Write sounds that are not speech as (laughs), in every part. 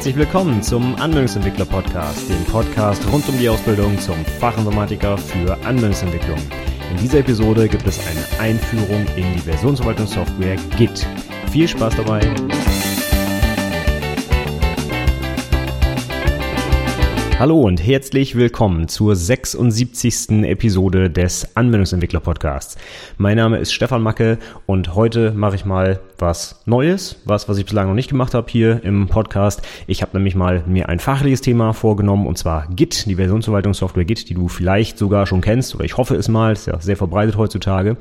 Herzlich willkommen zum Anwendungsentwickler Podcast, dem Podcast rund um die Ausbildung zum Fachinformatiker für Anwendungsentwicklung. In dieser Episode gibt es eine Einführung in die Versionsverwaltungssoftware Git. Viel Spaß dabei! Hallo und herzlich willkommen zur 76. Episode des Anwendungsentwickler Podcasts. Mein Name ist Stefan Macke und heute mache ich mal was Neues, was, was ich bislang noch nicht gemacht habe hier im Podcast. Ich habe nämlich mal mir ein fachliches Thema vorgenommen und zwar Git, die Versionsverwaltungssoftware Git, die du vielleicht sogar schon kennst oder ich hoffe es mal, ist ja sehr verbreitet heutzutage.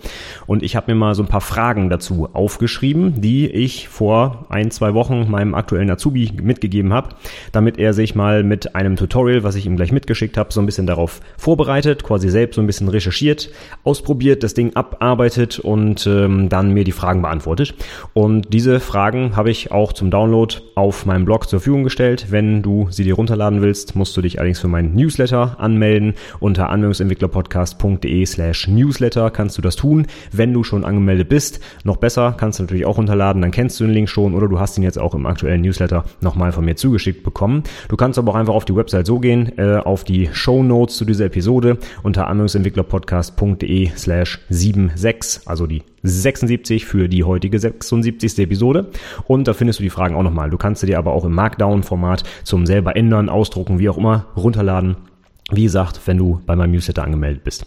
Und ich habe mir mal so ein paar Fragen dazu aufgeschrieben, die ich vor ein, zwei Wochen meinem aktuellen Azubi mitgegeben habe, damit er sich mal mit einem Tutorial was ich ihm gleich mitgeschickt habe, so ein bisschen darauf vorbereitet, quasi selbst so ein bisschen recherchiert, ausprobiert, das Ding abarbeitet und ähm, dann mir die Fragen beantwortet. Und diese Fragen habe ich auch zum Download auf meinem Blog zur Verfügung gestellt. Wenn du sie dir runterladen willst, musst du dich allerdings für meinen Newsletter anmelden. Unter anwendungsentwicklerpodcast.de slash Newsletter kannst du das tun. Wenn du schon angemeldet bist, noch besser, kannst du natürlich auch runterladen, dann kennst du den Link schon oder du hast ihn jetzt auch im aktuellen Newsletter nochmal von mir zugeschickt bekommen. Du kannst aber auch einfach auf die Website so gehen, äh, auf die Show Notes zu dieser Episode unter anwendungsentwicklerpodcast.de slash 76, also die 76 für die heutige 76. Episode. Und da findest du die Fragen auch nochmal. Du kannst sie dir aber auch im Markdown-Format zum selber ändern, ausdrucken, wie auch immer, runterladen wie gesagt, wenn du bei meinem Newsletter angemeldet bist.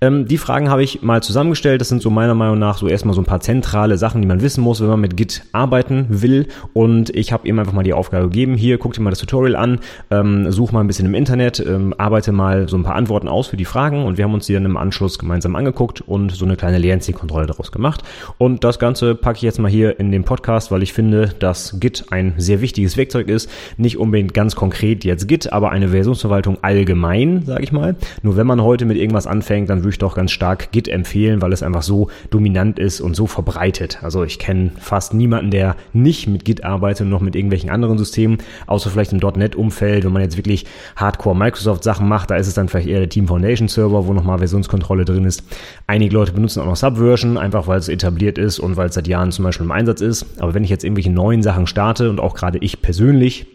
Ähm, die Fragen habe ich mal zusammengestellt. Das sind so meiner Meinung nach so erstmal so ein paar zentrale Sachen, die man wissen muss, wenn man mit Git arbeiten will. Und ich habe ihm einfach mal die Aufgabe gegeben, hier, guck dir mal das Tutorial an, ähm, such mal ein bisschen im Internet, ähm, arbeite mal so ein paar Antworten aus für die Fragen und wir haben uns die dann im Anschluss gemeinsam angeguckt und so eine kleine Lernzielkontrolle daraus gemacht. Und das Ganze packe ich jetzt mal hier in den Podcast, weil ich finde, dass Git ein sehr wichtiges Werkzeug ist. Nicht unbedingt ganz konkret jetzt Git, aber eine Versionsverwaltung allgemein rein, sage ich mal. Nur wenn man heute mit irgendwas anfängt, dann würde ich doch ganz stark Git empfehlen, weil es einfach so dominant ist und so verbreitet. Also ich kenne fast niemanden, der nicht mit Git arbeitet und noch mit irgendwelchen anderen Systemen, außer vielleicht im .NET-Umfeld, wenn man jetzt wirklich Hardcore Microsoft-Sachen macht, da ist es dann vielleicht eher der Team Foundation Server, wo nochmal Versionskontrolle drin ist. Einige Leute benutzen auch noch Subversion, einfach weil es etabliert ist und weil es seit Jahren zum Beispiel im Einsatz ist. Aber wenn ich jetzt irgendwelche neuen Sachen starte und auch gerade ich persönlich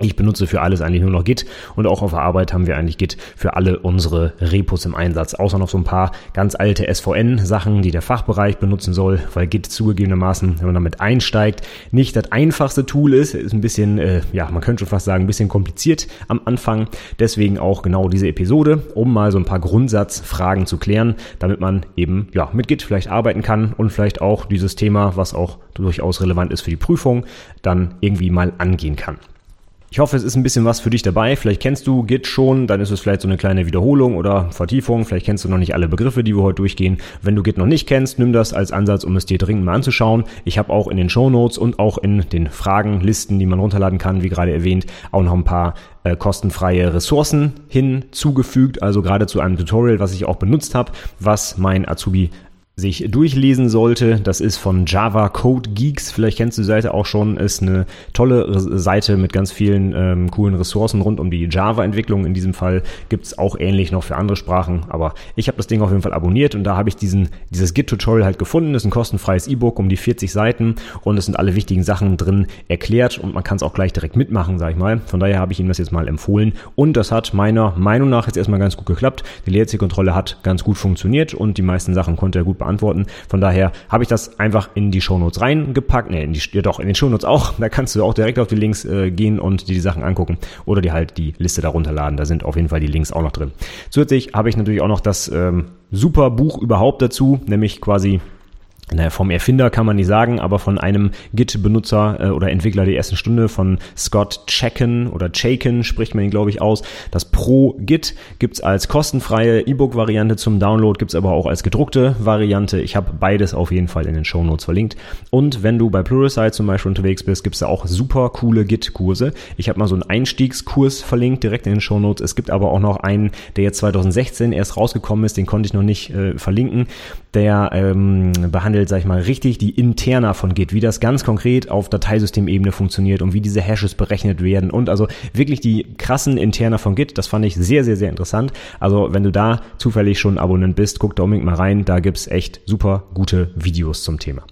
ich benutze für alles eigentlich nur noch Git und auch auf der Arbeit haben wir eigentlich Git für alle unsere Repos im Einsatz. Außer noch so ein paar ganz alte SVN-Sachen, die der Fachbereich benutzen soll, weil Git zugegebenermaßen, wenn man damit einsteigt, nicht das einfachste Tool ist. Ist ein bisschen, äh, ja, man könnte schon fast sagen, ein bisschen kompliziert am Anfang. Deswegen auch genau diese Episode, um mal so ein paar Grundsatzfragen zu klären, damit man eben ja mit Git vielleicht arbeiten kann und vielleicht auch dieses Thema, was auch durchaus relevant ist für die Prüfung, dann irgendwie mal angehen kann. Ich hoffe, es ist ein bisschen was für dich dabei. Vielleicht kennst du Git schon, dann ist es vielleicht so eine kleine Wiederholung oder Vertiefung. Vielleicht kennst du noch nicht alle Begriffe, die wir heute durchgehen. Wenn du Git noch nicht kennst, nimm das als Ansatz, um es dir dringend mal anzuschauen. Ich habe auch in den Show Notes und auch in den Fragenlisten, die man runterladen kann, wie gerade erwähnt, auch noch ein paar äh, kostenfreie Ressourcen hinzugefügt. Also gerade zu einem Tutorial, was ich auch benutzt habe, was mein Azubi sich durchlesen sollte. Das ist von Java Code Geeks. Vielleicht kennst du die Seite auch schon. Ist eine tolle Seite mit ganz vielen ähm, coolen Ressourcen rund um die Java-Entwicklung. In diesem Fall gibt's auch ähnlich noch für andere Sprachen. Aber ich habe das Ding auf jeden Fall abonniert und da habe ich diesen, dieses Git-Tutorial halt gefunden. Ist ein kostenfreies E-Book um die 40 Seiten und es sind alle wichtigen Sachen drin erklärt und man kann es auch gleich direkt mitmachen, sag ich mal. Von daher habe ich ihm das jetzt mal empfohlen und das hat meiner Meinung nach jetzt erstmal ganz gut geklappt. Die Leerzielkontrolle hat ganz gut funktioniert und die meisten Sachen konnte er gut beantworten. Von daher habe ich das einfach in die Shownotes reingepackt. Ne, in die, ja doch, in den Shownotes auch. Da kannst du auch direkt auf die Links äh, gehen und dir die Sachen angucken oder dir halt die Liste darunter laden. Da sind auf jeden Fall die Links auch noch drin. Zusätzlich habe ich natürlich auch noch das ähm, super Buch überhaupt dazu, nämlich quasi naja, vom Erfinder kann man nicht sagen, aber von einem Git-Benutzer äh, oder Entwickler der ersten Stunde von Scott Chaikin oder Chaikin spricht man ihn, glaube ich, aus. Das Pro Git gibt's als kostenfreie E-Book-Variante zum Download, gibt's aber auch als gedruckte Variante. Ich habe beides auf jeden Fall in den Show Notes verlinkt. Und wenn du bei Pluralsight zum Beispiel unterwegs bist, gibt's da auch super coole Git-Kurse. Ich habe mal so einen Einstiegskurs verlinkt direkt in den Show Notes. Es gibt aber auch noch einen, der jetzt 2016 erst rausgekommen ist, den konnte ich noch nicht äh, verlinken. Der ähm, behandelt behandelt, sag ich mal, richtig die Interna von Git, wie das ganz konkret auf Dateisystemebene funktioniert und wie diese Hashes berechnet werden und also wirklich die krassen Interna von Git, das fand ich sehr, sehr, sehr interessant. Also wenn du da zufällig schon Abonnent bist, guck da unbedingt mal rein, da gibt's echt super gute Videos zum Thema.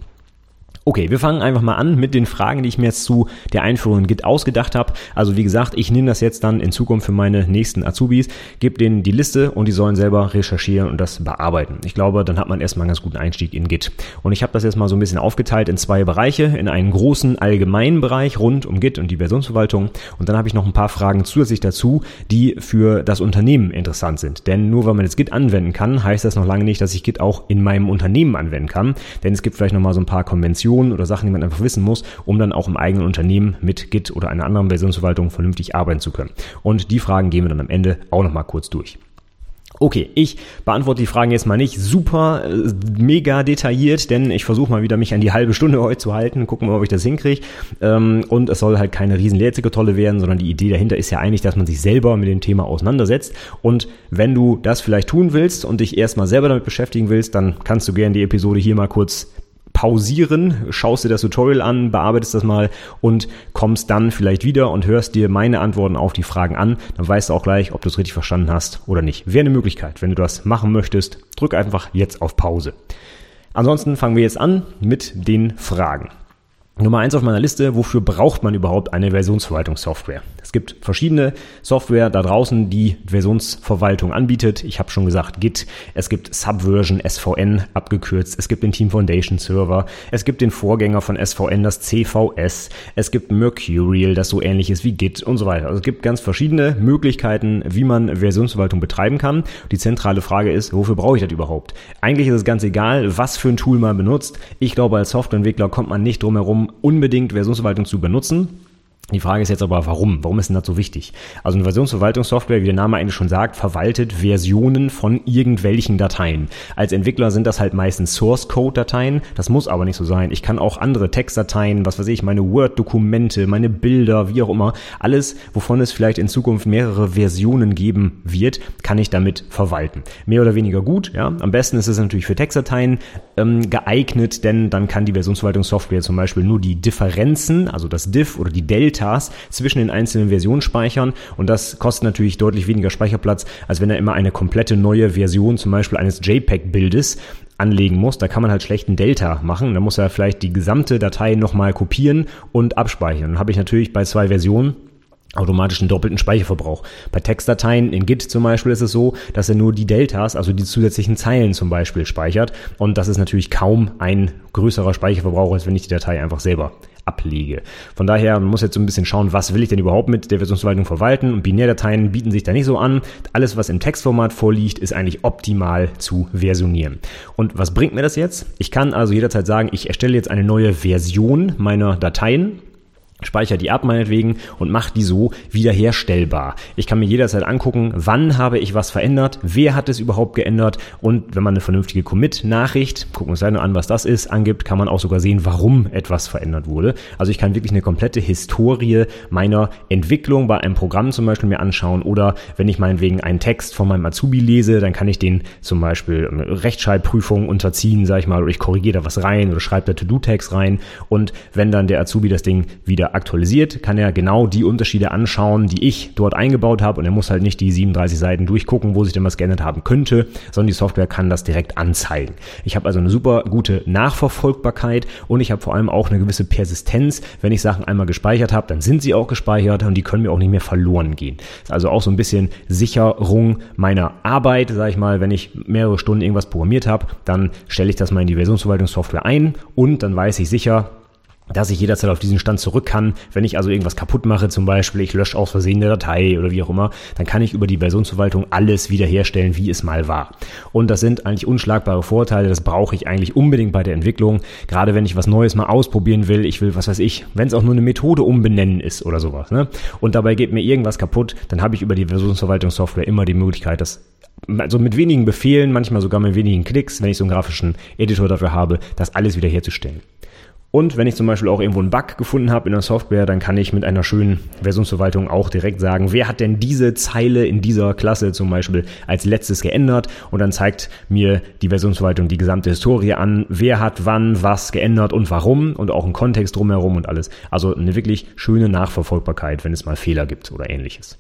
Okay, wir fangen einfach mal an mit den Fragen, die ich mir jetzt zu der Einführung in Git ausgedacht habe. Also wie gesagt, ich nehme das jetzt dann in Zukunft für meine nächsten Azubis, gebe denen die Liste und die sollen selber recherchieren und das bearbeiten. Ich glaube, dann hat man erstmal einen ganz guten Einstieg in Git. Und ich habe das jetzt mal so ein bisschen aufgeteilt in zwei Bereiche, in einen großen allgemeinen Bereich rund um Git und die Versionsverwaltung und dann habe ich noch ein paar Fragen zusätzlich dazu, die für das Unternehmen interessant sind. Denn nur weil man jetzt Git anwenden kann, heißt das noch lange nicht, dass ich Git auch in meinem Unternehmen anwenden kann. Denn es gibt vielleicht noch mal so ein paar Konventionen Informationen oder Sachen, die man einfach wissen muss, um dann auch im eigenen Unternehmen mit Git oder einer anderen Versionsverwaltung vernünftig arbeiten zu können. Und die Fragen gehen wir dann am Ende auch nochmal kurz durch. Okay, ich beantworte die Fragen jetzt mal nicht super äh, mega detailliert, denn ich versuche mal wieder mich an die halbe Stunde heute zu halten, gucken wir, ob ich das hinkriege. Ähm, und es soll halt keine riesen Lehrzetteltolle werden, sondern die Idee dahinter ist ja eigentlich, dass man sich selber mit dem Thema auseinandersetzt. Und wenn du das vielleicht tun willst und dich erstmal selber damit beschäftigen willst, dann kannst du gerne die Episode hier mal kurz pausieren, schaust dir das Tutorial an, bearbeitest das mal und kommst dann vielleicht wieder und hörst dir meine Antworten auf die Fragen an. Dann weißt du auch gleich, ob du es richtig verstanden hast oder nicht. Wäre eine Möglichkeit. Wenn du das machen möchtest, drück einfach jetzt auf Pause. Ansonsten fangen wir jetzt an mit den Fragen. Nummer eins auf meiner Liste, wofür braucht man überhaupt eine Versionsverwaltungssoftware? Es gibt verschiedene Software da draußen, die Versionsverwaltung anbietet. Ich habe schon gesagt Git, es gibt Subversion SVN abgekürzt, es gibt den Team Foundation Server, es gibt den Vorgänger von SVN, das CVS, es gibt Mercurial, das so ähnlich ist wie Git und so weiter. Also es gibt ganz verschiedene Möglichkeiten, wie man Versionsverwaltung betreiben kann. Die zentrale Frage ist, wofür brauche ich das überhaupt? Eigentlich ist es ganz egal, was für ein Tool man benutzt. Ich glaube, als Softwareentwickler kommt man nicht drum herum, unbedingt Versionsverwaltung zu benutzen. Die Frage ist jetzt aber, warum? Warum ist denn das so wichtig? Also eine Versionsverwaltungssoftware, wie der Name eigentlich schon sagt, verwaltet Versionen von irgendwelchen Dateien. Als Entwickler sind das halt meistens Source-Code-Dateien. Das muss aber nicht so sein. Ich kann auch andere Textdateien, was weiß ich, meine Word-Dokumente, meine Bilder, wie auch immer, alles, wovon es vielleicht in Zukunft mehrere Versionen geben wird, kann ich damit verwalten. Mehr oder weniger gut, ja. Am besten ist es natürlich für Textdateien ähm, geeignet, denn dann kann die Versionsverwaltungssoftware zum Beispiel nur die Differenzen, also das Diff oder die Delta Deltas zwischen den einzelnen Versionen speichern und das kostet natürlich deutlich weniger Speicherplatz, als wenn er immer eine komplette neue Version zum Beispiel eines JPEG-Bildes anlegen muss. Da kann man halt schlechten Delta machen. Da muss er vielleicht die gesamte Datei nochmal kopieren und abspeichern. Dann habe ich natürlich bei zwei Versionen automatisch einen doppelten Speicherverbrauch. Bei Textdateien in Git zum Beispiel ist es so, dass er nur die Deltas, also die zusätzlichen Zeilen zum Beispiel speichert und das ist natürlich kaum ein größerer Speicherverbrauch, als wenn ich die Datei einfach selber ablege. Von daher muss jetzt so ein bisschen schauen, was will ich denn überhaupt mit der Versionsverwaltung verwalten und Binärdateien bieten sich da nicht so an. Alles, was im Textformat vorliegt, ist eigentlich optimal zu versionieren. Und was bringt mir das jetzt? Ich kann also jederzeit sagen, ich erstelle jetzt eine neue Version meiner Dateien speichere die ab meinetwegen und mache die so wiederherstellbar. Ich kann mir jederzeit angucken, wann habe ich was verändert, wer hat es überhaupt geändert und wenn man eine vernünftige Commit-Nachricht, gucken wir uns gleich an, was das ist, angibt, kann man auch sogar sehen, warum etwas verändert wurde. Also ich kann wirklich eine komplette Historie meiner Entwicklung bei einem Programm zum Beispiel mir anschauen oder wenn ich meinetwegen einen Text von meinem Azubi lese, dann kann ich den zum Beispiel Rechtschreibprüfung unterziehen, sage ich mal, oder ich korrigiere da was rein oder schreibe da To-Do-Tags rein und wenn dann der Azubi das Ding wieder aktualisiert, kann er genau die Unterschiede anschauen, die ich dort eingebaut habe und er muss halt nicht die 37 Seiten durchgucken, wo sich denn was geändert haben könnte, sondern die Software kann das direkt anzeigen. Ich habe also eine super gute Nachverfolgbarkeit und ich habe vor allem auch eine gewisse Persistenz. Wenn ich Sachen einmal gespeichert habe, dann sind sie auch gespeichert und die können mir auch nicht mehr verloren gehen. Ist also auch so ein bisschen Sicherung meiner Arbeit, sage ich mal, wenn ich mehrere Stunden irgendwas programmiert habe, dann stelle ich das mal in die Versionsverwaltungssoftware ein und dann weiß ich sicher, dass ich jederzeit auf diesen Stand zurück kann. Wenn ich also irgendwas kaputt mache, zum Beispiel ich lösche aus Versehen eine Datei oder wie auch immer, dann kann ich über die Versionsverwaltung alles wiederherstellen, wie es mal war. Und das sind eigentlich unschlagbare Vorteile, das brauche ich eigentlich unbedingt bei der Entwicklung. Gerade wenn ich was Neues mal ausprobieren will, ich will, was weiß ich, wenn es auch nur eine Methode umbenennen ist oder sowas, ne? Und dabei geht mir irgendwas kaputt, dann habe ich über die Versionsverwaltungssoftware immer die Möglichkeit, das also mit wenigen Befehlen, manchmal sogar mit wenigen Klicks, wenn ich so einen grafischen Editor dafür habe, das alles wiederherzustellen. Und wenn ich zum Beispiel auch irgendwo einen Bug gefunden habe in der Software, dann kann ich mit einer schönen Versionsverwaltung auch direkt sagen, wer hat denn diese Zeile in dieser Klasse zum Beispiel als letztes geändert und dann zeigt mir die Versionsverwaltung die gesamte Historie an, wer hat wann was geändert und warum und auch einen Kontext drumherum und alles. Also eine wirklich schöne Nachverfolgbarkeit, wenn es mal Fehler gibt oder ähnliches.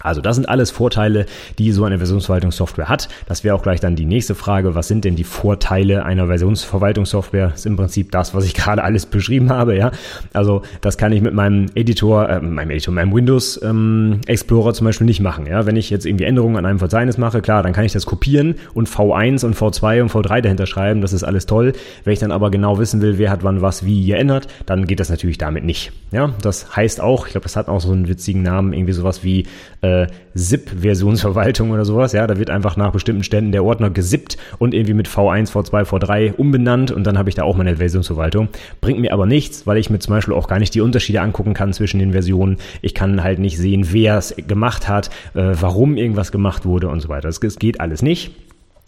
Also das sind alles Vorteile, die so eine Versionsverwaltungssoftware hat. Das wäre auch gleich dann die nächste Frage. Was sind denn die Vorteile einer Versionsverwaltungssoftware? Das ist im Prinzip das, was ich (laughs) gerade alles beschrieben habe. Ja, also das kann ich mit meinem Editor, äh, meinem Editor, meinem Windows ähm, Explorer zum Beispiel nicht machen. Ja, wenn ich jetzt irgendwie Änderungen an einem Verzeichnis mache, klar, dann kann ich das kopieren und V1 und V2 und V3 dahinter schreiben. Das ist alles toll. Wenn ich dann aber genau wissen will, wer hat wann was wie geändert, dann geht das natürlich damit nicht. Ja, das heißt auch, ich glaube, das hat auch so einen witzigen Namen, irgendwie sowas wie äh, SIP-Versionsverwaltung oder sowas. Ja, da wird einfach nach bestimmten Ständen der Ordner gesippt und irgendwie mit V1, V2, V3 umbenannt und dann habe ich da auch meine Versionsverwaltung. Bringt mir aber nichts, weil ich mir zum Beispiel auch gar nicht die Unterschiede angucken kann zwischen den Versionen. Ich kann halt nicht sehen, wer es gemacht hat, äh, warum irgendwas gemacht wurde und so weiter. Das, das geht alles nicht.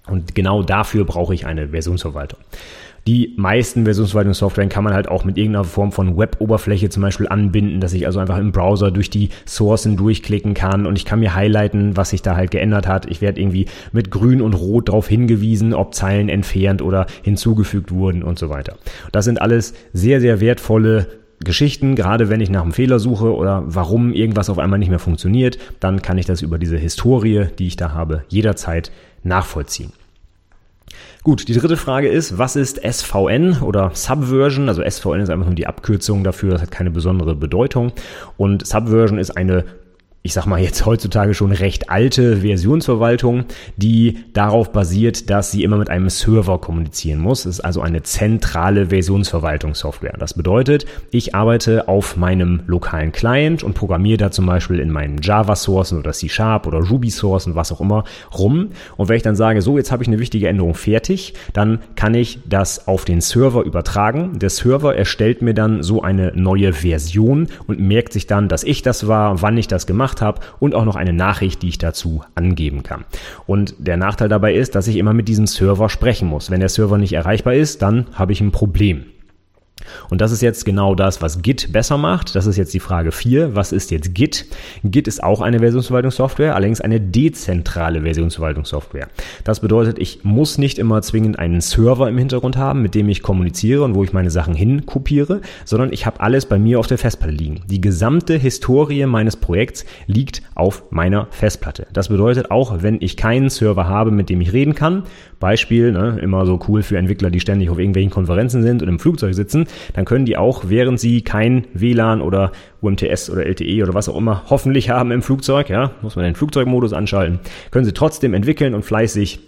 Und genau dafür brauche ich eine Versionsverwaltung. Die meisten Versionsverwaltungssoftware kann man halt auch mit irgendeiner Form von Web-Oberfläche zum Beispiel anbinden, dass ich also einfach im Browser durch die Sourcen durchklicken kann und ich kann mir highlighten, was sich da halt geändert hat. Ich werde irgendwie mit grün und rot darauf hingewiesen, ob Zeilen entfernt oder hinzugefügt wurden und so weiter. Das sind alles sehr, sehr wertvolle Geschichten, gerade wenn ich nach einem Fehler suche oder warum irgendwas auf einmal nicht mehr funktioniert, dann kann ich das über diese Historie, die ich da habe, jederzeit nachvollziehen. Gut, die dritte Frage ist, was ist SVN oder Subversion? Also SVN ist einfach nur die Abkürzung dafür, das hat keine besondere Bedeutung. Und Subversion ist eine ich sag mal jetzt heutzutage schon recht alte Versionsverwaltung, die darauf basiert, dass sie immer mit einem Server kommunizieren muss. Es ist also eine zentrale Versionsverwaltungssoftware. Das bedeutet, ich arbeite auf meinem lokalen Client und programmiere da zum Beispiel in meinen Java-Sourcen oder C-Sharp oder Ruby-Sourcen, was auch immer, rum. Und wenn ich dann sage, so, jetzt habe ich eine wichtige Änderung fertig, dann kann ich das auf den Server übertragen. Der Server erstellt mir dann so eine neue Version und merkt sich dann, dass ich das war, wann ich das gemacht gemacht habe und auch noch eine Nachricht, die ich dazu angeben kann. Und der Nachteil dabei ist, dass ich immer mit diesem Server sprechen muss. Wenn der Server nicht erreichbar ist, dann habe ich ein Problem. Und das ist jetzt genau das, was Git besser macht. Das ist jetzt die Frage 4. Was ist jetzt Git? Git ist auch eine Versionsverwaltungssoftware, allerdings eine dezentrale Versionsverwaltungssoftware. Das bedeutet, ich muss nicht immer zwingend einen Server im Hintergrund haben, mit dem ich kommuniziere und wo ich meine Sachen hin kopiere, sondern ich habe alles bei mir auf der Festplatte liegen. Die gesamte Historie meines Projekts liegt auf meiner Festplatte. Das bedeutet, auch wenn ich keinen Server habe, mit dem ich reden kann, Beispiel, ne, immer so cool für Entwickler, die ständig auf irgendwelchen Konferenzen sind und im Flugzeug sitzen, dann können die auch, während sie kein WLAN oder UMTS oder LTE oder was auch immer hoffentlich haben im Flugzeug, ja, muss man den Flugzeugmodus anschalten, können sie trotzdem entwickeln und fleißig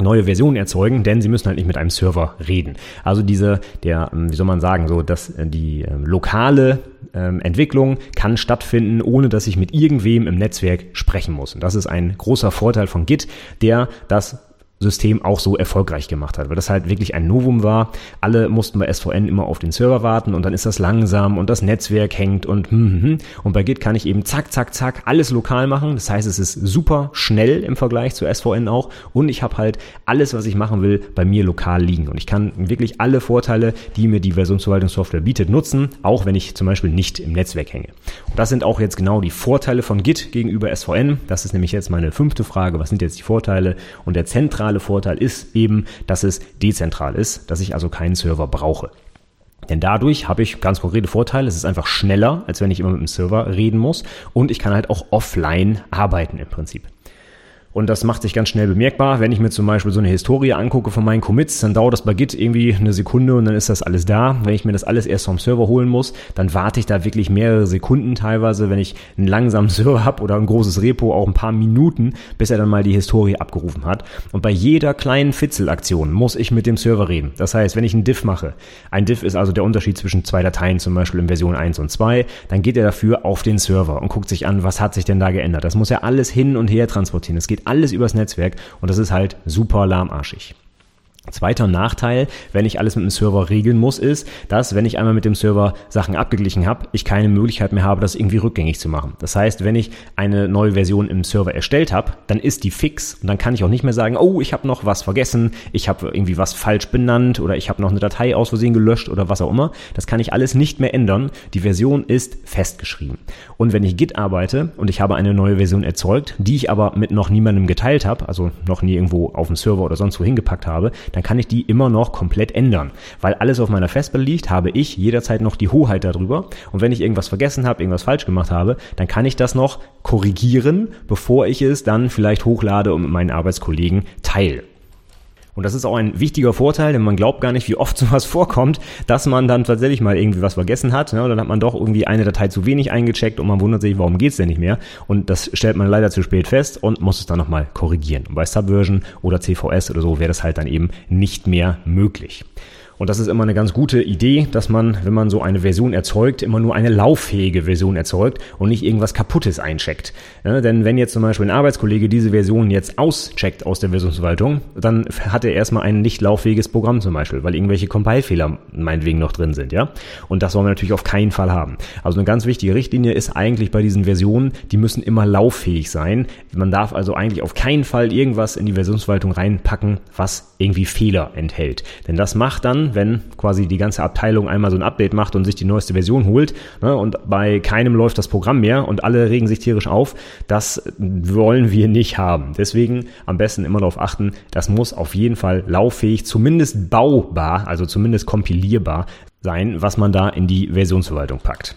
neue Versionen erzeugen, denn sie müssen halt nicht mit einem Server reden. Also diese, der, ähm, wie soll man sagen, so dass äh, die äh, lokale ähm, Entwicklung kann stattfinden, ohne dass ich mit irgendwem im Netzwerk sprechen muss. Und das ist ein großer Vorteil von Git, der das System auch so erfolgreich gemacht hat, weil das halt wirklich ein Novum war. Alle mussten bei SVN immer auf den Server warten und dann ist das langsam und das Netzwerk hängt und hm, hm, hm. und bei Git kann ich eben zack, zack, zack alles lokal machen. Das heißt, es ist super schnell im Vergleich zu SVN auch und ich habe halt alles, was ich machen will, bei mir lokal liegen und ich kann wirklich alle Vorteile, die mir die Versionsverwaltungssoftware bietet, nutzen, auch wenn ich zum Beispiel nicht im Netzwerk hänge. Und das sind auch jetzt genau die Vorteile von Git gegenüber SVN. Das ist nämlich jetzt meine fünfte Frage. Was sind jetzt die Vorteile? Und der zentrale zentrale Vorteil ist eben, dass es dezentral ist, dass ich also keinen Server brauche. Denn dadurch habe ich ganz konkrete Vorteile. Es ist einfach schneller, als wenn ich immer mit dem Server reden muss. Und ich kann halt auch offline arbeiten im Prinzip. Und das macht sich ganz schnell bemerkbar. Wenn ich mir zum Beispiel so eine Historie angucke von meinen Commits, dann dauert das bei Git irgendwie eine Sekunde und dann ist das alles da. Wenn ich mir das alles erst vom Server holen muss, dann warte ich da wirklich mehrere Sekunden teilweise, wenn ich einen langsamen (laughs) Server habe oder ein großes Repo, auch ein paar Minuten, bis er dann mal die Historie abgerufen hat. Und bei jeder kleinen Fitzelaktion muss ich mit dem Server reden. Das heißt, wenn ich einen Diff mache, ein Diff ist also der Unterschied zwischen zwei Dateien, zum Beispiel in Version 1 und 2, dann geht er dafür auf den Server und guckt sich an, was hat sich denn da geändert. Das muss er alles hin und her transportieren. Es geht geht alles übers Netzwerk und das ist halt super lahmarschig. Zweiter Nachteil, wenn ich alles mit dem Server regeln muss, ist, dass wenn ich einmal mit dem Server Sachen abgeglichen habe, ich keine Möglichkeit mehr habe, das irgendwie rückgängig zu machen. Das heißt, wenn ich eine neue Version im Server erstellt habe, dann ist die fix und dann kann ich auch nicht mehr sagen, oh, ich habe noch was vergessen, ich habe irgendwie was falsch benannt oder ich habe noch eine Datei aus Versehen gelöscht oder was auch immer. Das kann ich alles nicht mehr ändern. Die Version ist festgeschrieben. Und wenn ich Git arbeite und ich habe eine neue Version erzeugt, die ich aber mit noch niemandem geteilt habe, also noch nie irgendwo auf dem Server oder sonst wo hingepackt habe, dann dann kann ich die immer noch komplett ändern. Weil alles auf meiner Festplatte liegt, habe ich jederzeit noch die Hoheit darüber. Und wenn ich irgendwas vergessen habe, irgendwas falsch gemacht habe, dann kann ich das noch korrigieren, bevor ich es dann vielleicht hochlade und mit meinen Arbeitskollegen teile. Und das ist auch ein wichtiger Vorteil, denn man glaubt gar nicht, wie oft (laughs) sowas vorkommt, dass man dann tatsächlich mal irgendwie was vergessen hat. Ne? Dann hat man doch irgendwie eine Datei zu wenig eingecheckt und man wundert sich, warum geht's denn nicht mehr? Und das stellt man leider zu spät fest und muss es dann nochmal korrigieren. Und bei Subversion oder CVS oder so wäre das halt dann eben nicht mehr möglich. Und das ist immer eine ganz gute Idee, dass man, wenn man so eine Version erzeugt, immer nur eine lauffähige Version erzeugt und nicht irgendwas Kaputtes eincheckt. Ja, denn wenn jetzt zum Beispiel ein Arbeitskollege diese Version jetzt auscheckt aus der Versionsverwaltung, dann hat er erstmal ein nicht lauffähiges Programm zum Beispiel, weil irgendwelche Compile-Fehler meinetwegen noch drin sind, ja. Und das wollen wir natürlich auf keinen Fall haben. Also eine ganz wichtige Richtlinie ist eigentlich bei diesen Versionen, die müssen immer lauffähig sein. Man darf also eigentlich auf keinen Fall irgendwas in die Versionsverwaltung reinpacken, was irgendwie Fehler enthält. Denn das macht dann, wenn quasi die ganze Abteilung einmal so ein Update macht und sich die neueste Version holt ne, und bei keinem läuft das Programm mehr und alle regen sich tierisch auf. Das wollen wir nicht haben. Deswegen am besten immer darauf achten, das muss auf jeden Fall lauffähig, zumindest baubar, also zumindest kompilierbar sein, was man da in die Versionsverwaltung packt.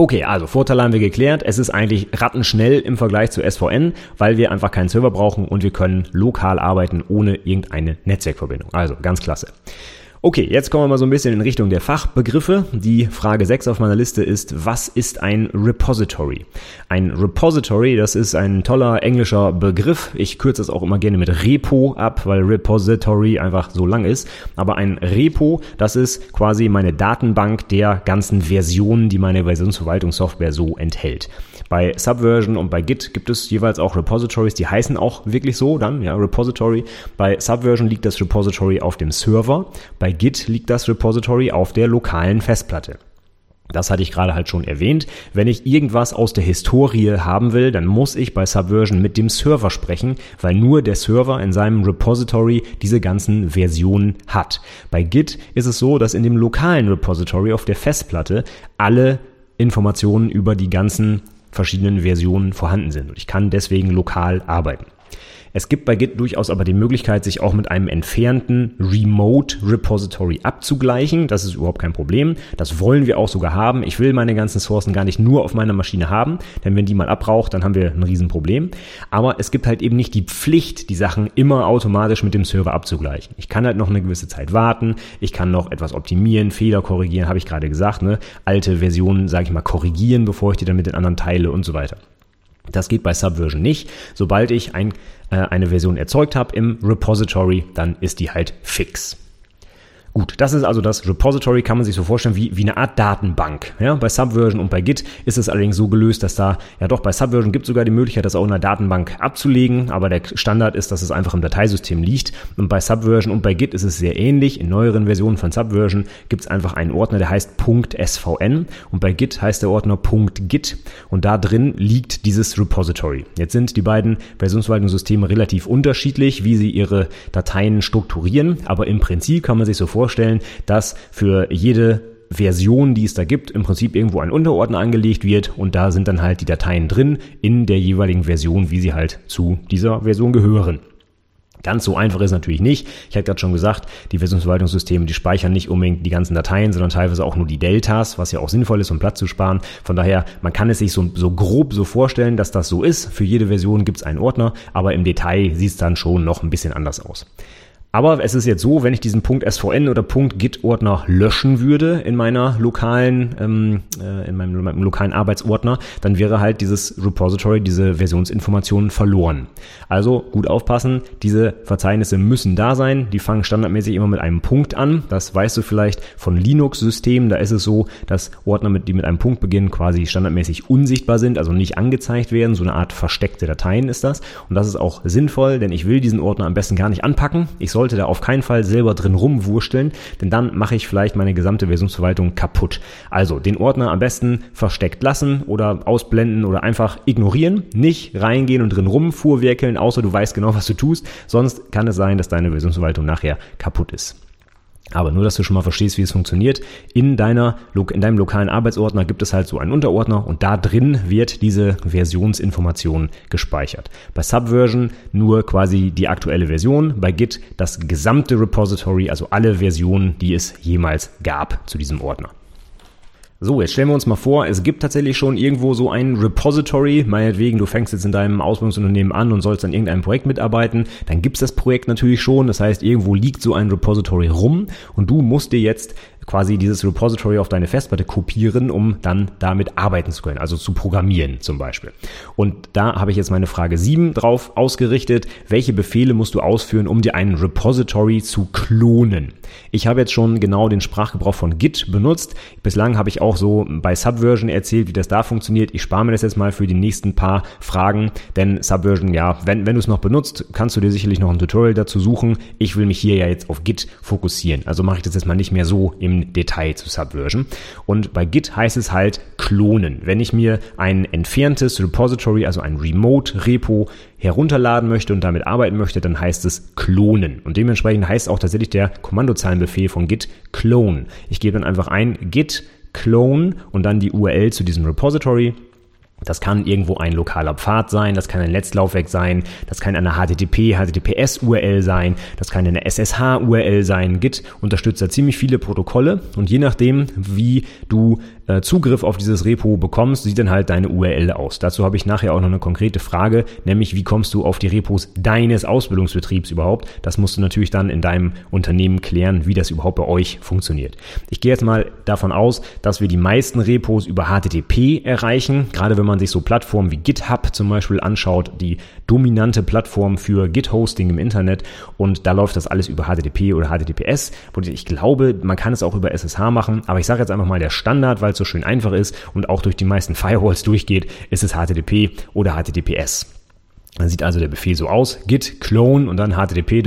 Okay, also Vorteile haben wir geklärt. Es ist eigentlich rattenschnell im Vergleich zu SVN, weil wir einfach keinen Server brauchen und wir können lokal arbeiten ohne irgendeine Netzwerkverbindung. Also ganz klasse. Okay, jetzt kommen wir mal so ein bisschen in Richtung der Fachbegriffe. Die Frage 6 auf meiner Liste ist, was ist ein Repository? Ein Repository, das ist ein toller englischer Begriff. Ich kürze es auch immer gerne mit Repo ab, weil Repository einfach so lang ist. Aber ein Repo, das ist quasi meine Datenbank der ganzen Versionen, die meine Versionsverwaltungssoftware so enthält. Bei Subversion und bei Git gibt es jeweils auch Repositories, die heißen auch wirklich so dann, ja, Repository. Bei Subversion liegt das Repository auf dem Server. Bei Git liegt das Repository auf der lokalen Festplatte. Das hatte ich gerade halt schon erwähnt. Wenn ich irgendwas aus der Historie haben will, dann muss ich bei Subversion mit dem Server sprechen, weil nur der Server in seinem Repository diese ganzen Versionen hat. Bei Git ist es so, dass in dem lokalen Repository auf der Festplatte alle Informationen über die ganzen verschiedenen Versionen vorhanden sind. Und ich kann deswegen lokal arbeiten. Es gibt bei Git durchaus aber die Möglichkeit, sich auch mit einem entfernten Remote Repository abzugleichen. Das ist überhaupt kein Problem. Das wollen wir auch sogar haben. Ich will meine ganzen Sourcen gar nicht nur auf meiner Maschine haben, denn wenn die mal abbraucht, dann haben wir ein Riesenproblem. Aber es gibt halt eben nicht die Pflicht, die Sachen immer automatisch mit dem Server abzugleichen. Ich kann halt noch eine gewisse Zeit warten. Ich kann noch etwas optimieren, Fehler korrigieren, habe ich gerade gesagt. Ne? Alte Versionen, sage ich mal, korrigieren, bevor ich die dann mit den anderen teile und so weiter. Das geht bei Subversion nicht. Sobald ich ein, äh, eine Version erzeugt habe im Repository, dann ist die halt fix. Gut, das ist also das Repository, kann man sich so vorstellen wie, wie eine Art Datenbank. Ja, bei Subversion und bei Git ist es allerdings so gelöst, dass da, ja doch, bei Subversion gibt es sogar die Möglichkeit, das auch in einer Datenbank abzulegen, aber der Standard ist, dass es einfach im Dateisystem liegt. Und bei Subversion und bei Git ist es sehr ähnlich. In neueren Versionen von Subversion gibt es einfach einen Ordner, der heißt .svn und bei Git heißt der Ordner .git und da drin liegt dieses Repository. Jetzt sind die beiden Versionsverwaltungssysteme relativ unterschiedlich, wie sie ihre Dateien strukturieren, aber im Prinzip kann man sich so vorstellen, vorstellen, dass für jede Version, die es da gibt, im Prinzip irgendwo ein Unterordner angelegt wird und da sind dann halt die Dateien drin in der jeweiligen Version, wie sie halt zu dieser Version gehören. Ganz so einfach ist natürlich nicht. Ich hatte gerade schon gesagt, die Versionsverwaltungssysteme, die speichern nicht unbedingt die ganzen Dateien, sondern teilweise auch nur die Deltas, was ja auch sinnvoll ist, um Platz zu sparen. Von daher, man kann es sich so, so grob so vorstellen, dass das so ist. Für jede Version gibt es einen Ordner, aber im Detail sieht es dann schon noch ein bisschen anders aus. Aber es ist jetzt so, wenn ich diesen Punkt SVN oder Punkt Git-Ordner löschen würde in meiner lokalen, ähm, äh, in meinem, meinem, lokalen Arbeitsordner, dann wäre halt dieses Repository, diese Versionsinformationen verloren. Also gut aufpassen, diese Verzeichnisse müssen da sein. Die fangen standardmäßig immer mit einem Punkt an. Das weißt du vielleicht von Linux-Systemen. Da ist es so, dass Ordner, mit, die mit einem Punkt beginnen, quasi standardmäßig unsichtbar sind, also nicht angezeigt werden. So eine Art versteckte Dateien ist das. Und das ist auch sinnvoll, denn ich will diesen Ordner am besten gar nicht anpacken. Ich sollte da auf keinen Fall selber drin rumwursteln, denn dann mache ich vielleicht meine gesamte Versionsverwaltung kaputt. Also den Ordner am besten versteckt lassen oder ausblenden oder einfach ignorieren, nicht reingehen und drin rumfuhrwerkeln, außer du weißt genau, was du tust, sonst kann es sein, dass deine Versionsverwaltung nachher kaputt ist. Aber nur, dass du schon mal verstehst, wie es funktioniert. In deiner, in deinem lokalen Arbeitsordner gibt es halt so einen Unterordner und da drin wird diese Versionsinformation gespeichert. Bei Subversion nur quasi die aktuelle Version. Bei Git das gesamte Repository, also alle Versionen, die es jemals gab zu diesem Ordner. So, jetzt stellen wir uns mal vor, es gibt tatsächlich schon irgendwo so ein Repository, meinetwegen, du fängst jetzt in deinem Ausbildungsunternehmen an und sollst an irgendeinem Projekt mitarbeiten, dann gibt's das Projekt natürlich schon, das heißt, irgendwo liegt so ein Repository rum und du musst dir jetzt quasi dieses Repository auf deine Festplatte kopieren, um dann damit arbeiten zu können, also zu programmieren zum Beispiel. Und da habe ich jetzt meine Frage 7 drauf ausgerichtet. Welche Befehle musst du ausführen, um dir einen Repository zu klonen? Ich habe jetzt schon genau den Sprachgebrauch von Git benutzt. Bislang habe ich auch so bei Subversion erzählt, wie das da funktioniert. Ich spare mir das jetzt mal für die nächsten paar Fragen, denn Subversion, ja, wenn, wenn du es noch benutzt, kannst du dir sicherlich noch ein Tutorial dazu suchen. Ich will mich hier ja jetzt auf Git fokussieren. Also mache ich das jetzt mal nicht mehr so im Detail zu Subversion. Und bei Git heißt es halt klonen. Wenn ich mir ein entferntes Repository, also ein Remote-Repo herunterladen möchte und damit arbeiten möchte, dann heißt es klonen. Und dementsprechend heißt auch tatsächlich der Kommandozeilenbefehl von Git clone. Ich gebe dann einfach ein Git clone und dann die URL zu diesem Repository das kann irgendwo ein lokaler Pfad sein, das kann ein Netzlaufwerk sein, das kann eine HTTP, HTTPS-URL sein, das kann eine SSH-URL sein. Git unterstützt da ziemlich viele Protokolle und je nachdem, wie du äh, Zugriff auf dieses Repo bekommst, sieht dann halt deine URL aus. Dazu habe ich nachher auch noch eine konkrete Frage, nämlich wie kommst du auf die Repos deines Ausbildungsbetriebs überhaupt? Das musst du natürlich dann in deinem Unternehmen klären, wie das überhaupt bei euch funktioniert. Ich gehe jetzt mal davon aus, dass wir die meisten Repos über HTTP erreichen, gerade wenn man sich so Plattformen wie GitHub zum Beispiel anschaut, die dominante Plattform für Git-Hosting im Internet und da läuft das alles über HTTP oder HTTPS. Ich glaube, man kann es auch über SSH machen, aber ich sage jetzt einfach mal der Standard, weil es so schön einfach ist und auch durch die meisten Firewalls durchgeht, ist es HTTP oder HTTPS. Dann sieht also der Befehl so aus, git clone und dann http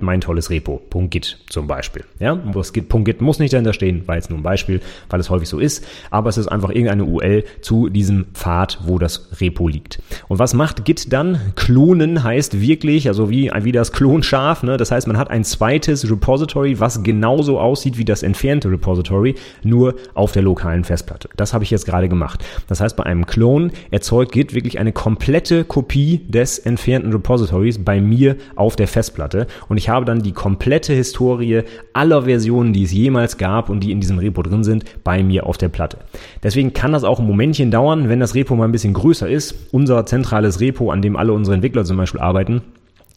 mein tolles Repo.git zum Beispiel. Ja, das Git.git muss nicht dahinter stehen, war jetzt nur ein Beispiel, weil es häufig so ist, aber es ist einfach irgendeine URL zu diesem Pfad, wo das Repo liegt. Und was macht Git dann? Klonen heißt wirklich, also wie, wie das Klonschaf, ne? das heißt, man hat ein zweites Repository, was genauso aussieht wie das entfernte Repository, nur auf der lokalen Festplatte. Das habe ich jetzt gerade gemacht. Das heißt, bei einem Klon erzeugt Git wirklich eine komplette Kopie des entfernten Repositories bei mir auf der Festplatte und ich habe dann die komplette Historie aller Versionen, die es jemals gab und die in diesem Repo drin sind, bei mir auf der Platte. Deswegen kann das auch ein Momentchen dauern, wenn das Repo mal ein bisschen größer ist. Unser zentrales Repo, an dem alle unsere Entwickler zum Beispiel arbeiten,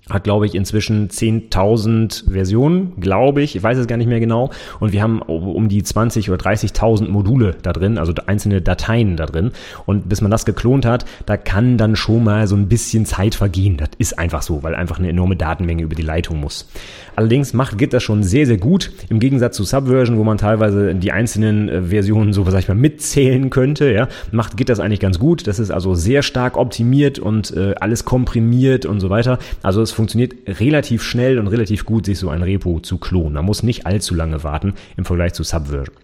hat, glaube ich, inzwischen 10.000 Versionen, glaube ich. Ich weiß es gar nicht mehr genau. Und wir haben um die 20 oder 30.000 Module da drin, also einzelne Dateien da drin. Und bis man das geklont hat, da kann dann schon mal so ein bisschen Zeit vergehen. Das ist einfach so, weil einfach eine enorme Datenmenge über die Leitung muss. Allerdings macht Git das schon sehr, sehr gut. Im Gegensatz zu Subversion, wo man teilweise die einzelnen äh, Versionen so, sag ich mal, mitzählen könnte, ja, macht Git das eigentlich ganz gut. Das ist also sehr stark optimiert und äh, alles komprimiert und so weiter. Also es funktioniert relativ schnell und relativ gut, sich so ein Repo zu klonen. Man muss nicht allzu lange warten im Vergleich zu Subversion.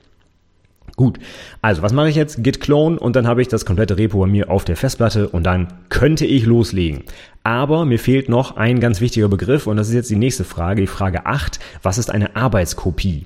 Gut, also was mache ich jetzt? Git clone und dann habe ich das komplette Repo bei mir auf der Festplatte und dann könnte ich loslegen. Aber mir fehlt noch ein ganz wichtiger Begriff und das ist jetzt die nächste Frage, die Frage 8. Was ist eine Arbeitskopie?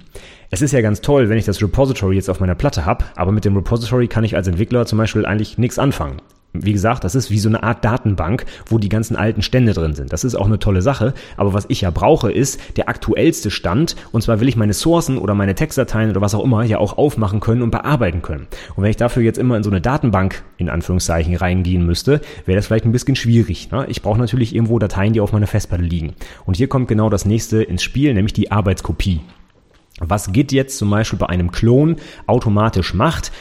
Es ist ja ganz toll, wenn ich das Repository jetzt auf meiner Platte habe, aber mit dem Repository kann ich als Entwickler zum Beispiel eigentlich nichts anfangen. Wie gesagt, das ist wie so eine Art Datenbank, wo die ganzen alten Stände drin sind. Das ist auch eine tolle Sache. Aber was ich ja brauche, ist der aktuellste Stand. Und zwar will ich meine Sourcen oder meine Textdateien oder was auch immer ja auch aufmachen können und bearbeiten können. Und wenn ich dafür jetzt immer in so eine Datenbank in Anführungszeichen reingehen müsste, wäre das vielleicht ein bisschen schwierig. Ne? Ich brauche natürlich irgendwo Dateien, die auf meiner Festplatte liegen. Und hier kommt genau das nächste ins Spiel, nämlich die Arbeitskopie. Was Git jetzt zum Beispiel bei einem Klon automatisch macht,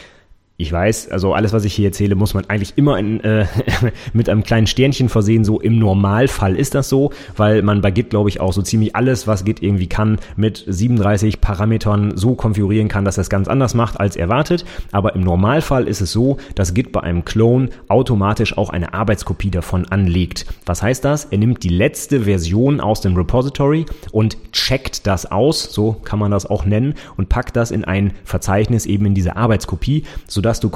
ich weiß, also alles, was ich hier erzähle, muss man eigentlich immer in, äh, (laughs) mit einem kleinen Sternchen versehen. So im Normalfall ist das so, weil man bei Git, glaube ich, auch so ziemlich alles, was Git irgendwie kann, mit 37 Parametern so konfigurieren kann, dass das ganz anders macht als erwartet. Aber im Normalfall ist es so, dass Git bei einem Clone automatisch auch eine Arbeitskopie davon anlegt. Was heißt das? Er nimmt die letzte Version aus dem Repository und checkt das aus, so kann man das auch nennen, und packt das in ein Verzeichnis eben in diese Arbeitskopie, so sodass du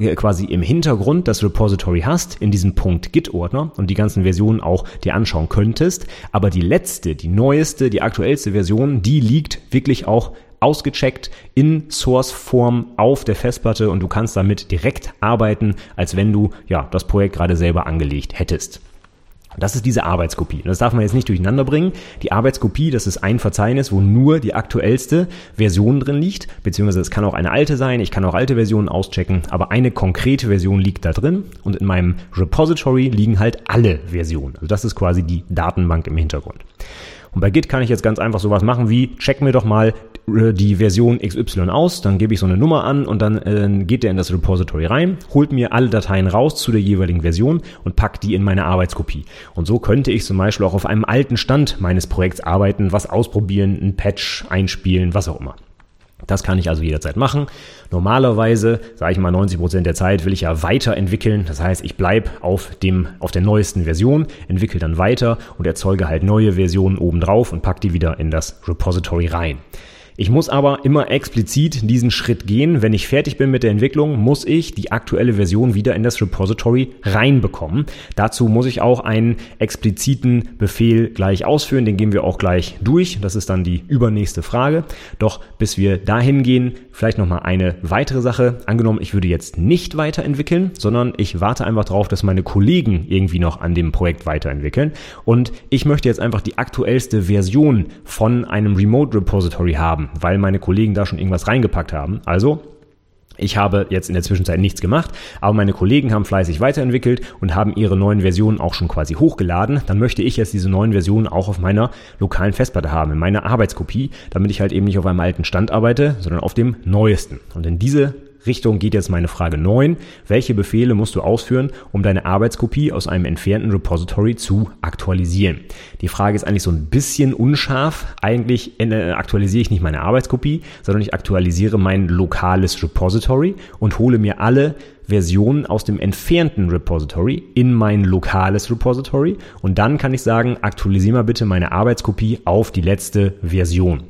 äh, quasi im Hintergrund das Repository hast, in diesem Punkt Git-Ordner und die ganzen Versionen auch dir anschauen könntest. Aber die letzte, die neueste, die aktuellste Version, die liegt wirklich auch ausgecheckt in Source-Form auf der Festplatte und du kannst damit direkt arbeiten, als wenn du ja das Projekt gerade selber angelegt hättest. Das ist diese Arbeitskopie. Das darf man jetzt nicht durcheinander bringen. Die Arbeitskopie, das ist ein Verzeichnis, wo nur die aktuellste Version drin liegt, beziehungsweise es kann auch eine alte sein, ich kann auch alte Versionen auschecken, aber eine konkrete Version liegt da drin und in meinem Repository liegen halt alle Versionen. Also das ist quasi die Datenbank im Hintergrund. Und bei Git kann ich jetzt ganz einfach sowas machen wie, check mir doch mal äh, die Version XY aus, dann gebe ich so eine Nummer an und dann äh, geht der in das Repository rein, holt mir alle Dateien raus zu der jeweiligen Version und packt die in meine Arbeitskopie. Und so könnte ich zum Beispiel auch auf einem alten Stand meines Projekts arbeiten, was ausprobieren, ein Patch einspielen, was auch immer. Das kann ich also jederzeit machen. Normalerweise, sage ich mal, 90 Prozent der Zeit will ich ja weiterentwickeln. Das heißt, ich bleibe auf dem, auf der neuesten Version, entwickle dann weiter und erzeuge halt neue Versionen obendrauf und pack die wieder in das Repository rein. Ich muss aber immer explizit diesen Schritt gehen. Wenn ich fertig bin mit der Entwicklung, muss ich die aktuelle Version wieder in das Repository reinbekommen. Dazu muss ich auch einen expliziten Befehl gleich ausführen. Den gehen wir auch gleich durch. Das ist dann die übernächste Frage. Doch bis wir dahin gehen, vielleicht nochmal eine weitere Sache. Angenommen, ich würde jetzt nicht weiterentwickeln, sondern ich warte einfach darauf, dass meine Kollegen irgendwie noch an dem Projekt weiterentwickeln. Und ich möchte jetzt einfach die aktuellste Version von einem Remote Repository haben haben, weil meine Kollegen da schon irgendwas reingepackt haben. Also ich habe jetzt in der Zwischenzeit nichts gemacht, aber meine Kollegen haben fleißig weiterentwickelt und haben ihre neuen Versionen auch schon quasi hochgeladen. Dann möchte ich jetzt diese neuen Versionen auch auf meiner lokalen Festplatte haben, in meiner Arbeitskopie, damit ich halt eben nicht auf einem alten Stand arbeite, sondern auf dem neuesten. Und in diese Richtung geht jetzt meine Frage 9. Welche Befehle musst du ausführen, um deine Arbeitskopie aus einem entfernten Repository zu aktualisieren? Die Frage ist eigentlich so ein bisschen unscharf. Eigentlich äh, aktualisiere ich nicht meine Arbeitskopie, sondern ich aktualisiere mein lokales Repository und hole mir alle Versionen aus dem entfernten Repository in mein lokales Repository und dann kann ich sagen, aktualisiere mal bitte meine Arbeitskopie auf die letzte Version.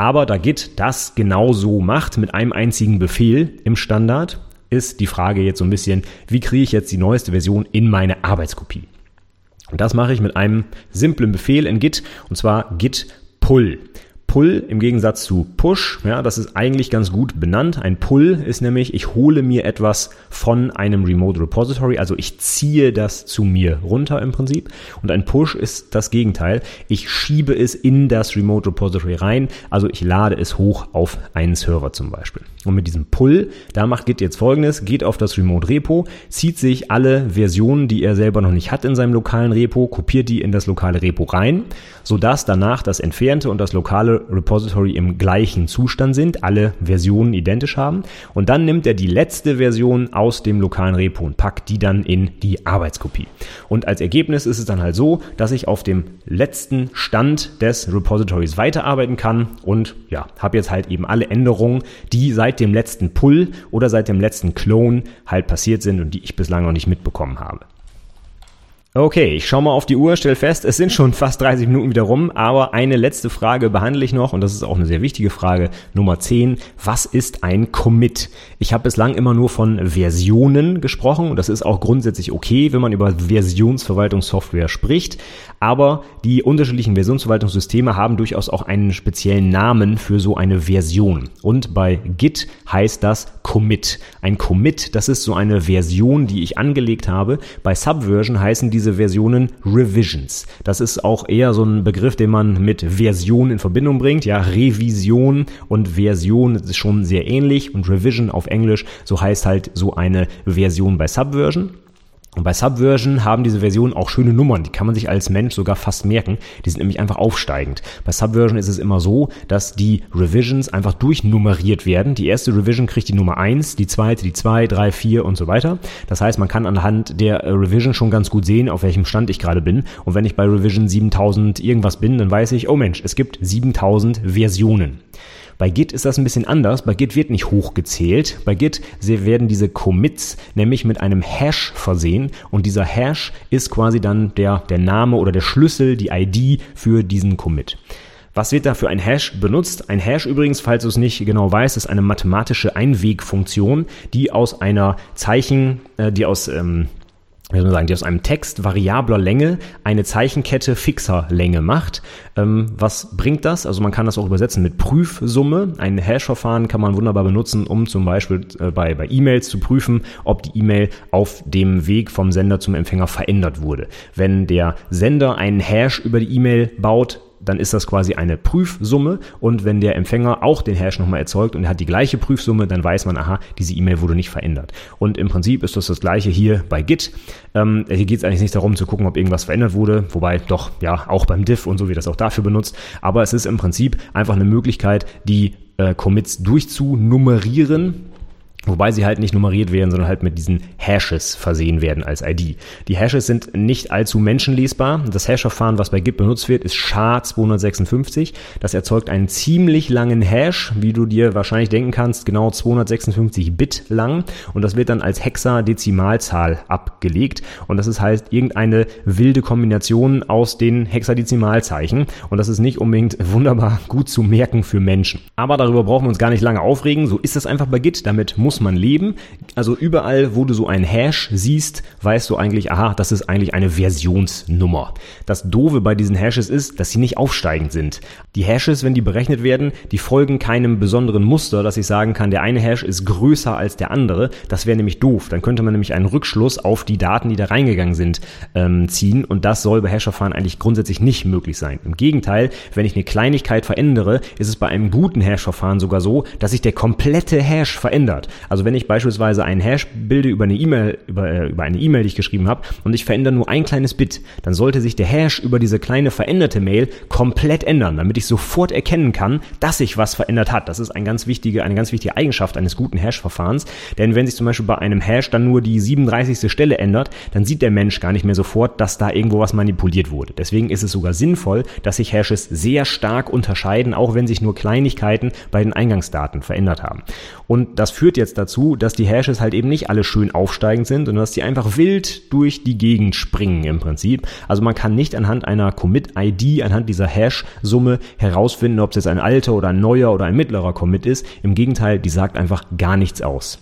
Aber da Git das genauso macht mit einem einzigen Befehl im Standard, ist die Frage jetzt so ein bisschen, wie kriege ich jetzt die neueste Version in meine Arbeitskopie? Und das mache ich mit einem simplen Befehl in Git und zwar git pull. Pull im Gegensatz zu Push, ja, das ist eigentlich ganz gut benannt. Ein Pull ist nämlich, ich hole mir etwas von einem Remote Repository, also ich ziehe das zu mir runter im Prinzip. Und ein Push ist das Gegenteil. Ich schiebe es in das Remote Repository rein, also ich lade es hoch auf einen Server zum Beispiel. Und mit diesem Pull, da macht Git jetzt folgendes, geht auf das Remote Repo, zieht sich alle Versionen, die er selber noch nicht hat in seinem lokalen Repo, kopiert die in das lokale Repo rein, sodass danach das entfernte und das lokale Repository im gleichen Zustand sind, alle Versionen identisch haben. Und dann nimmt er die letzte Version aus dem lokalen Repo und packt die dann in die Arbeitskopie. Und als Ergebnis ist es dann halt so, dass ich auf dem letzten Stand des Repositories weiterarbeiten kann und ja, habe jetzt halt eben alle Änderungen, die seit dem letzten Pull oder seit dem letzten Clone halt passiert sind und die ich bislang noch nicht mitbekommen habe. Okay, ich schaue mal auf die Uhr, stell fest, es sind schon fast 30 Minuten wieder rum, aber eine letzte Frage behandle ich noch und das ist auch eine sehr wichtige Frage. Nummer 10, was ist ein Commit? Ich habe bislang immer nur von Versionen gesprochen und das ist auch grundsätzlich okay, wenn man über Versionsverwaltungssoftware spricht, aber die unterschiedlichen Versionsverwaltungssysteme haben durchaus auch einen speziellen Namen für so eine Version und bei Git heißt das Commit. Ein Commit, das ist so eine Version, die ich angelegt habe. Bei Subversion heißen die diese Versionen Revisions. Das ist auch eher so ein Begriff, den man mit Version in Verbindung bringt. Ja, Revision und Version ist schon sehr ähnlich und Revision auf Englisch, so heißt halt so eine Version bei Subversion. Und bei Subversion haben diese Versionen auch schöne Nummern, die kann man sich als Mensch sogar fast merken. Die sind nämlich einfach aufsteigend. Bei Subversion ist es immer so, dass die Revisions einfach durchnummeriert werden. Die erste Revision kriegt die Nummer 1, die zweite die 2, 3, 4 und so weiter. Das heißt, man kann anhand der äh, Revision schon ganz gut sehen, auf welchem Stand ich gerade bin. Und wenn ich bei Revision 7000 irgendwas bin, dann weiß ich, oh Mensch, es gibt 7000 Versionen. Bei Git ist das ein bisschen anders. Bei Git wird nicht hochgezählt. Bei Git werden diese Commits nämlich mit einem Hash versehen und dieser Hash ist quasi dann der, der Name oder der Schlüssel, die ID für diesen Commit. Was wird da für ein Hash benutzt? Ein Hash übrigens, falls du es nicht genau weißt, ist eine mathematische Einwegfunktion, die aus einer Zeichen, äh, die aus ähm, wie soll man sagen, die aus einem Text variabler Länge eine Zeichenkette fixer Länge macht. Ähm, was bringt das? Also man kann das auch übersetzen mit Prüfsumme. Ein Hash-Verfahren kann man wunderbar benutzen, um zum Beispiel äh, bei, bei E-Mails zu prüfen, ob die E-Mail auf dem Weg vom Sender zum Empfänger verändert wurde. Wenn der Sender einen Hash über die E-Mail baut, dann ist das quasi eine Prüfsumme und wenn der Empfänger auch den Hash nochmal erzeugt und er hat die gleiche Prüfsumme, dann weiß man, aha, diese E-Mail wurde nicht verändert. Und im Prinzip ist das das gleiche hier bei Git. Ähm, hier geht es eigentlich nicht darum zu gucken, ob irgendwas verändert wurde, wobei doch, ja, auch beim Diff und so wird das auch dafür benutzt, aber es ist im Prinzip einfach eine Möglichkeit, die äh, Commits durchzunummerieren Wobei sie halt nicht nummeriert werden, sondern halt mit diesen Hashes versehen werden als ID. Die Hashes sind nicht allzu menschenlesbar. Das Hash-Verfahren, was bei Git benutzt wird, ist SHA-256. Das erzeugt einen ziemlich langen Hash, wie du dir wahrscheinlich denken kannst, genau 256 Bit lang. Und das wird dann als Hexadezimalzahl abgelegt. Und das ist halt irgendeine wilde Kombination aus den Hexadezimalzeichen. Und das ist nicht unbedingt wunderbar gut zu merken für Menschen. Aber darüber brauchen wir uns gar nicht lange aufregen. So ist das einfach bei Git. Damit muss muss man leben. Also überall, wo du so ein Hash siehst, weißt du eigentlich, aha, das ist eigentlich eine Versionsnummer. Das Doofe bei diesen Hashes ist, dass sie nicht aufsteigend sind. Die Hashes, wenn die berechnet werden, die folgen keinem besonderen Muster, dass ich sagen kann, der eine Hash ist größer als der andere. Das wäre nämlich doof. Dann könnte man nämlich einen Rückschluss auf die Daten, die da reingegangen sind, ähm, ziehen. Und das soll bei Hash-Verfahren eigentlich grundsätzlich nicht möglich sein. Im Gegenteil, wenn ich eine Kleinigkeit verändere, ist es bei einem guten Hash-Verfahren sogar so, dass sich der komplette Hash verändert. Also wenn ich beispielsweise einen Hash bilde über eine E-Mail, über, äh, über eine E-Mail, die ich geschrieben habe, und ich verändere nur ein kleines Bit, dann sollte sich der Hash über diese kleine veränderte Mail komplett ändern, damit ich sofort erkennen kann, dass sich was verändert hat. Das ist eine ganz wichtige, eine ganz wichtige Eigenschaft eines guten Hash-Verfahrens. Denn wenn sich zum Beispiel bei einem Hash dann nur die 37. Stelle ändert, dann sieht der Mensch gar nicht mehr sofort, dass da irgendwo was manipuliert wurde. Deswegen ist es sogar sinnvoll, dass sich Hashes sehr stark unterscheiden, auch wenn sich nur Kleinigkeiten bei den Eingangsdaten verändert haben. Und das führt jetzt dazu, dass die Hashes halt eben nicht alle schön aufsteigend sind, sondern dass die einfach wild durch die Gegend springen im Prinzip. Also man kann nicht anhand einer Commit-ID, anhand dieser Hash-Summe herausfinden, ob es jetzt ein alter oder ein neuer oder ein mittlerer Commit ist. Im Gegenteil, die sagt einfach gar nichts aus.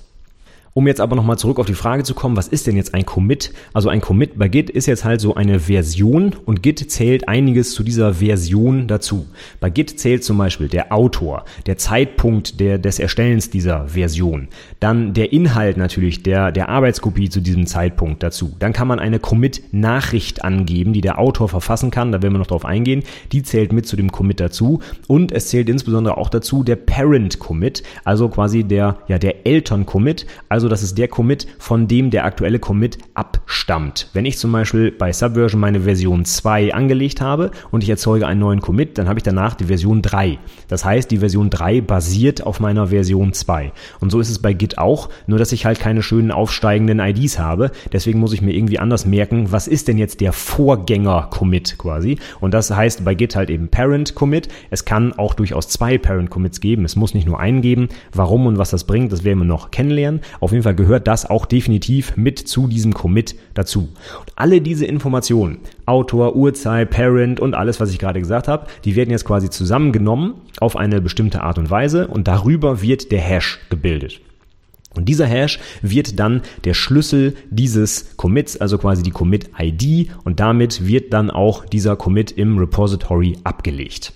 Um jetzt aber nochmal zurück auf die Frage zu kommen, was ist denn jetzt ein Commit? Also ein Commit bei Git ist jetzt halt so eine Version und Git zählt einiges zu dieser Version dazu. Bei Git zählt zum Beispiel der Autor, der Zeitpunkt der, des Erstellens dieser Version, dann der Inhalt natürlich der, der Arbeitskopie zu diesem Zeitpunkt dazu. Dann kann man eine Commit-Nachricht angeben, die der Autor verfassen kann, da werden wir noch drauf eingehen. Die zählt mit zu dem Commit dazu und es zählt insbesondere auch dazu der Parent-Commit, also quasi der, ja, der Eltern-Commit, also das ist der Commit, von dem der aktuelle Commit abstammt. Wenn ich zum Beispiel bei Subversion meine Version 2 angelegt habe und ich erzeuge einen neuen Commit, dann habe ich danach die Version 3. Das heißt, die Version 3 basiert auf meiner Version 2. Und so ist es bei Git auch, nur dass ich halt keine schönen aufsteigenden IDs habe. Deswegen muss ich mir irgendwie anders merken, was ist denn jetzt der Vorgänger-Commit quasi. Und das heißt bei Git halt eben Parent-Commit. Es kann auch durchaus zwei Parent-Commits geben. Es muss nicht nur einen geben. Warum und was das bringt, das werden wir noch kennenlernen. Auf jeden Fall gehört das auch definitiv mit zu diesem Commit dazu. Und alle diese Informationen, Autor, Uhrzeit, Parent und alles, was ich gerade gesagt habe, die werden jetzt quasi zusammengenommen auf eine bestimmte Art und Weise und darüber wird der Hash gebildet. Und dieser Hash wird dann der Schlüssel dieses Commits, also quasi die Commit-ID und damit wird dann auch dieser Commit im Repository abgelegt.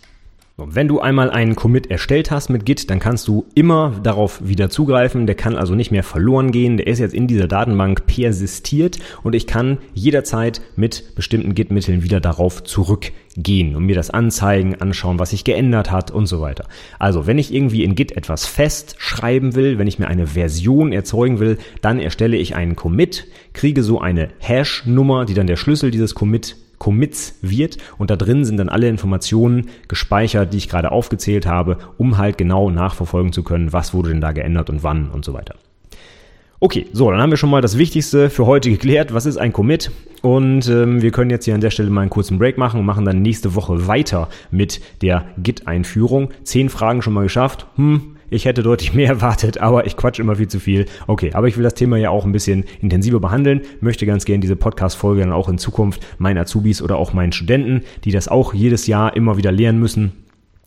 Wenn du einmal einen Commit erstellt hast mit Git, dann kannst du immer darauf wieder zugreifen. Der kann also nicht mehr verloren gehen. Der ist jetzt in dieser Datenbank persistiert und ich kann jederzeit mit bestimmten Git-Mitteln wieder darauf zurückgehen und mir das anzeigen, anschauen, was sich geändert hat und so weiter. Also, wenn ich irgendwie in Git etwas festschreiben will, wenn ich mir eine Version erzeugen will, dann erstelle ich einen Commit, kriege so eine Hash-Nummer, die dann der Schlüssel dieses Commit Commits wird und da drin sind dann alle Informationen gespeichert, die ich gerade aufgezählt habe, um halt genau nachverfolgen zu können, was wurde denn da geändert und wann und so weiter. Okay, so, dann haben wir schon mal das Wichtigste für heute geklärt. Was ist ein Commit? Und ähm, wir können jetzt hier an der Stelle mal einen kurzen Break machen und machen dann nächste Woche weiter mit der Git-Einführung. Zehn Fragen schon mal geschafft. Hm, ich hätte deutlich mehr (laughs) erwartet, aber ich quatsch immer viel zu viel. Okay, aber ich will das Thema ja auch ein bisschen intensiver behandeln, möchte ganz gerne diese Podcast-Folge dann auch in Zukunft meinen Azubis oder auch meinen Studenten, die das auch jedes Jahr immer wieder lernen müssen,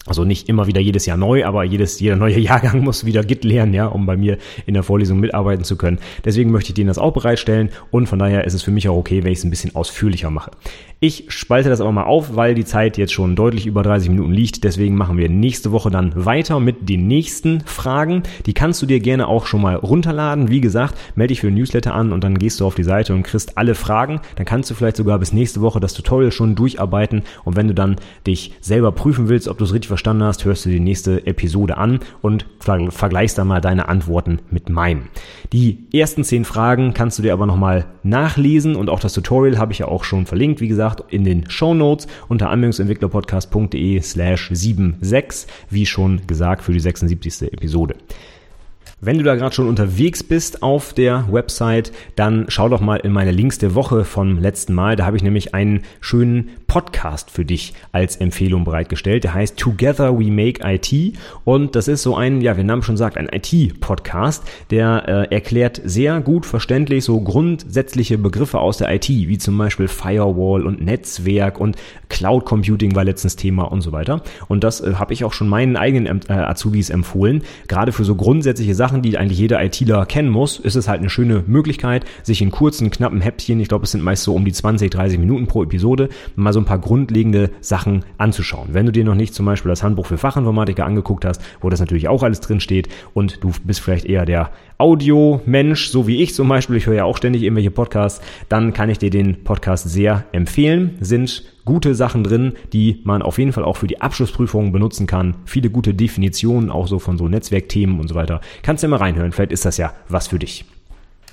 Also nicht immer wieder jedes Jahr neu, aber jedes, jeder neue (laughs) Jahrgang muss wieder Git lernen, ja, um bei mir in der Vorlesung mitarbeiten zu können. Deswegen möchte ich denen das auch bereitstellen und von daher ist es für mich auch okay, wenn ich es ein bisschen ausführlicher mache. Ich spalte das aber mal auf, weil die Zeit jetzt schon deutlich über 30 Minuten liegt. Deswegen machen wir nächste Woche dann weiter mit den nächsten Fragen. Die kannst du dir gerne auch schon mal runterladen. Wie gesagt, melde dich für den Newsletter an und dann gehst du auf die Seite und kriegst alle Fragen. Dann kannst du vielleicht sogar bis nächste Woche das Tutorial schon durcharbeiten. Und wenn du dann dich selber prüfen willst, ob du es richtig verstanden hast, hörst du die nächste Episode an und vergleichst dann mal deine Antworten mit meinen. Die ersten zehn Fragen kannst du dir aber nochmal nachlesen und auch das Tutorial habe ich ja auch schon verlinkt, wie gesagt, in den Show Notes unter anwendungsentwicklerpodcast.de slash 76, wie schon gesagt, für die 76. Episode. Wenn du da gerade schon unterwegs bist auf der Website, dann schau doch mal in meine Links der Woche vom letzten Mal. Da habe ich nämlich einen schönen Podcast für dich als Empfehlung bereitgestellt. Der heißt Together We Make IT und das ist so ein, ja, wie der Name schon sagt, ein IT-Podcast, der äh, erklärt sehr gut verständlich so grundsätzliche Begriffe aus der IT, wie zum Beispiel Firewall und Netzwerk und Cloud Computing war letztens Thema und so weiter. Und das äh, habe ich auch schon meinen eigenen äh, Azubis empfohlen. Gerade für so grundsätzliche Sachen Sachen, die eigentlich jeder ITler kennen muss, ist es halt eine schöne Möglichkeit, sich in kurzen, knappen Häppchen, ich glaube, es sind meist so um die 20, 30 Minuten pro Episode, mal so ein paar grundlegende Sachen anzuschauen. Wenn du dir noch nicht zum Beispiel das Handbuch für Fachinformatiker angeguckt hast, wo das natürlich auch alles drin steht und du bist vielleicht eher der Audio-Mensch, so wie ich zum Beispiel, ich höre ja auch ständig irgendwelche Podcasts, dann kann ich dir den Podcast sehr empfehlen. Sind gute Sachen drin, die man auf jeden Fall auch für die Abschlussprüfungen benutzen kann. Viele gute Definitionen, auch so von so Netzwerkthemen und so weiter. Kannst du ja mal reinhören, vielleicht ist das ja was für dich.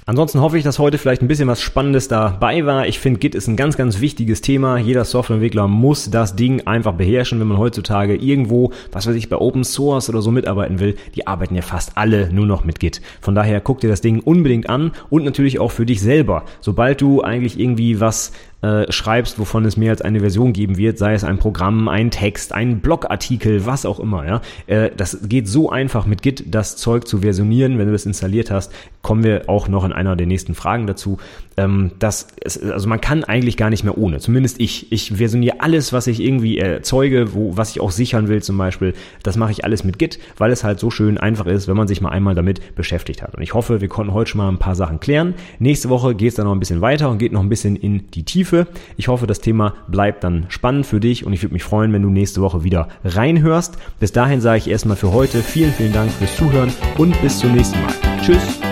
Ansonsten hoffe ich, dass heute vielleicht ein bisschen was Spannendes dabei war. Ich finde, Git ist ein ganz, ganz wichtiges Thema. Jeder Softwareentwickler muss das Ding einfach beherrschen, wenn man heutzutage irgendwo, was weiß ich, bei Open Source oder so mitarbeiten will. Die arbeiten ja fast alle nur noch mit Git. Von daher guck dir das Ding unbedingt an und natürlich auch für dich selber. Sobald du eigentlich irgendwie was äh, schreibst, wovon es mehr als eine Version geben wird, sei es ein Programm, ein Text, ein Blogartikel, was auch immer, ja. Äh, das geht so einfach mit Git, das Zeug zu versionieren, wenn du das installiert hast, kommen wir auch noch in einer der nächsten Fragen dazu. Ähm, das ist, also man kann eigentlich gar nicht mehr ohne, zumindest ich. Ich versioniere alles, was ich irgendwie erzeuge, wo, was ich auch sichern will zum Beispiel, das mache ich alles mit Git, weil es halt so schön einfach ist, wenn man sich mal einmal damit beschäftigt hat. Und ich hoffe, wir konnten heute schon mal ein paar Sachen klären. Nächste Woche geht es dann noch ein bisschen weiter und geht noch ein bisschen in die Tiefe. Tiefe. Ich hoffe, das Thema bleibt dann spannend für dich und ich würde mich freuen, wenn du nächste Woche wieder reinhörst. Bis dahin sage ich erstmal für heute vielen, vielen Dank fürs Zuhören und bis zum nächsten Mal. Tschüss.